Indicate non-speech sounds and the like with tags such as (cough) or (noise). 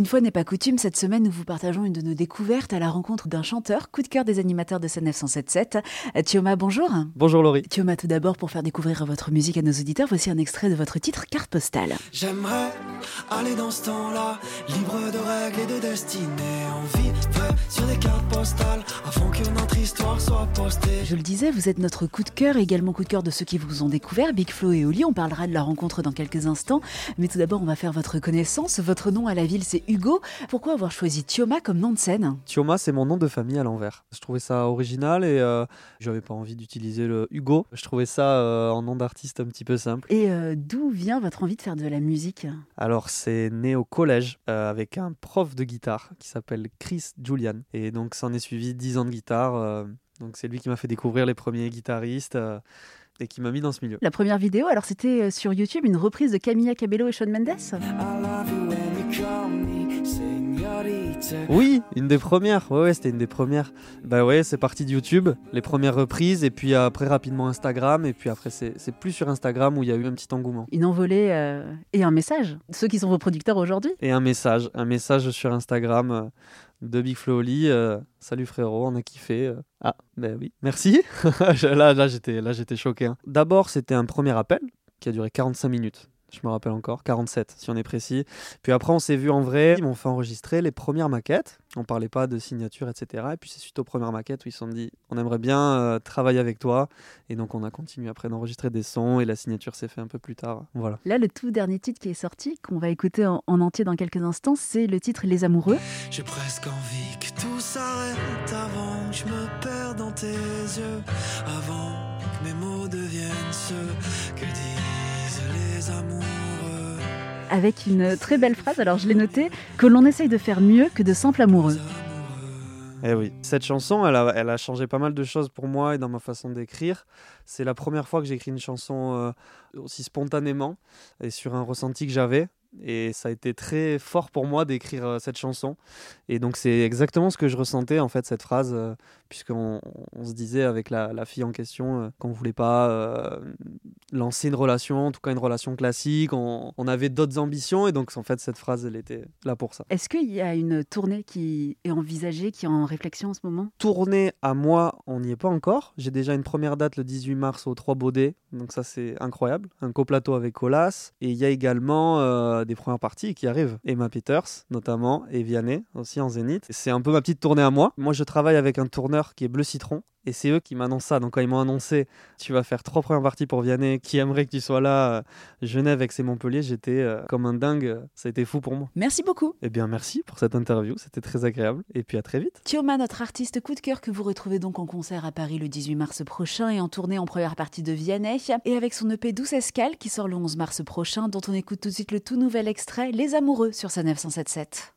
Une fois n'est pas coutume, cette semaine, nous vous partageons une de nos découvertes à la rencontre d'un chanteur, coup de cœur des animateurs de Scène 977. Thioma, bonjour. Bonjour Laurie. Thioma, tout d'abord, pour faire découvrir votre musique à nos auditeurs, voici un extrait de votre titre Carte postale. J'aimerais aller dans ce temps-là, libre de règles et de destinées, en vivre sur des cartes postales, Je le disais, vous êtes notre coup de cœur également coup de cœur de ceux qui vous ont découvert, Big Flo et Oli. On parlera de la rencontre dans quelques instants. Mais tout d'abord, on va faire votre connaissance. Votre nom à la ville, c'est Hugo. Pourquoi avoir choisi Thioma comme nom de scène? Thioma, c'est mon nom de famille à l'envers. Je trouvais ça original et euh, j'avais pas envie d'utiliser le Hugo. Je trouvais ça euh, en nom d'artiste un petit peu simple. Et euh, d'où vient votre envie de faire de la musique? Alors, c'est né au collège euh, avec un prof de guitare qui s'appelle Chris Julian. Et donc, ça en est suivi 10 ans de guitare. Donc, c'est lui qui m'a fait découvrir les premiers guitaristes. euh, et qui m'a mis dans ce milieu. La première vidéo, alors c'était euh, sur YouTube, une reprise de Camilla Cabello et Shawn Mendes. Oui, une des premières. Ouais, ouais, c'était une des premières. Bah ouais, c'est parti de YouTube, les premières reprises, et puis après rapidement Instagram, et puis après c'est c'est plus sur Instagram où il y a eu un petit engouement. Une envolée euh, et un message. Ceux qui sont vos producteurs aujourd'hui Et un message, un message sur Instagram euh, de Big Flo Oli. euh, Salut frérot, on a kiffé. euh. Ah, ben oui, merci. (laughs) là, là j'étais, là, j'étais choqué. hein. D'abord, c'était un premier appel qui a duré 45 minutes. Je me rappelle encore, 47 si on est précis. Puis après, on s'est vu en vrai. Ils m'ont fait enregistrer les premières maquettes. On parlait pas de signature, etc. Et puis c'est suite aux premières maquettes où ils se sont dit on aimerait bien euh, travailler avec toi. Et donc on a continué après d'enregistrer des sons et la signature s'est fait un peu plus tard. Voilà. Là, le tout dernier titre qui est sorti, qu'on va écouter en, en entier dans quelques instants, c'est le titre Les Amoureux. J'ai presque envie que tout s'arrête avant que je me perde dans tes yeux, avant que mes mots deviennent ceux que disent les amoureux. Avec une très belle phrase, alors je l'ai noté, que l'on essaye de faire mieux que de simples amoureux. Eh oui, cette chanson, elle a, changé pas mal de choses pour moi et dans ma façon d'écrire. C'est la première fois que j'écris une chanson euh, aussi spontanément et sur un ressenti que j'avais. Et ça a été très fort pour moi d'écrire euh, cette chanson. Et donc c'est exactement ce que je ressentais en fait, cette phrase, euh, puisqu'on on se disait avec la, la fille en question qu'on voulait pas lancer une relation, en tout cas une relation classique. On, on avait d'autres ambitions et donc en fait cette phrase, elle était là pour ça. Est-ce qu'il y a une tournée qui est envisagée, qui est en réflexion en ce moment? Tournée à moi, on n'y est pas encore. J'ai déjà une première date le 18 mars au 3 Baudets, donc ça c'est incroyable. Un coplateau avec Colas. Et il y a également euh, des premières parties qui arrivent. Emma Peters notamment, et Vianney aussi en zénith. C'est un peu ma petite tournée à moi. Moi je travaille avec un tourneur qui est Bleu Citron. Et c'est eux qui m'annoncent ça. Donc quand ils m'ont annoncé, tu vas faire trois premières parties pour Vianney, qui aimerait que tu sois là, euh, Genève, Aix et Montpellier, j'étais euh, comme un dingue. Ça a été fou pour moi. Merci beaucoup. Eh bien merci pour cette interview, c'était très agréable. Et puis à très vite. Thioma, notre artiste coup de cœur que vous retrouvez donc en concert à Paris le 18 mars prochain et en tournée en première partie de Vianney. Et avec son EP Douce Escale qui sort le 11 mars prochain, dont on écoute tout de suite le tout nouvel extrait Les Amoureux sur sa 977.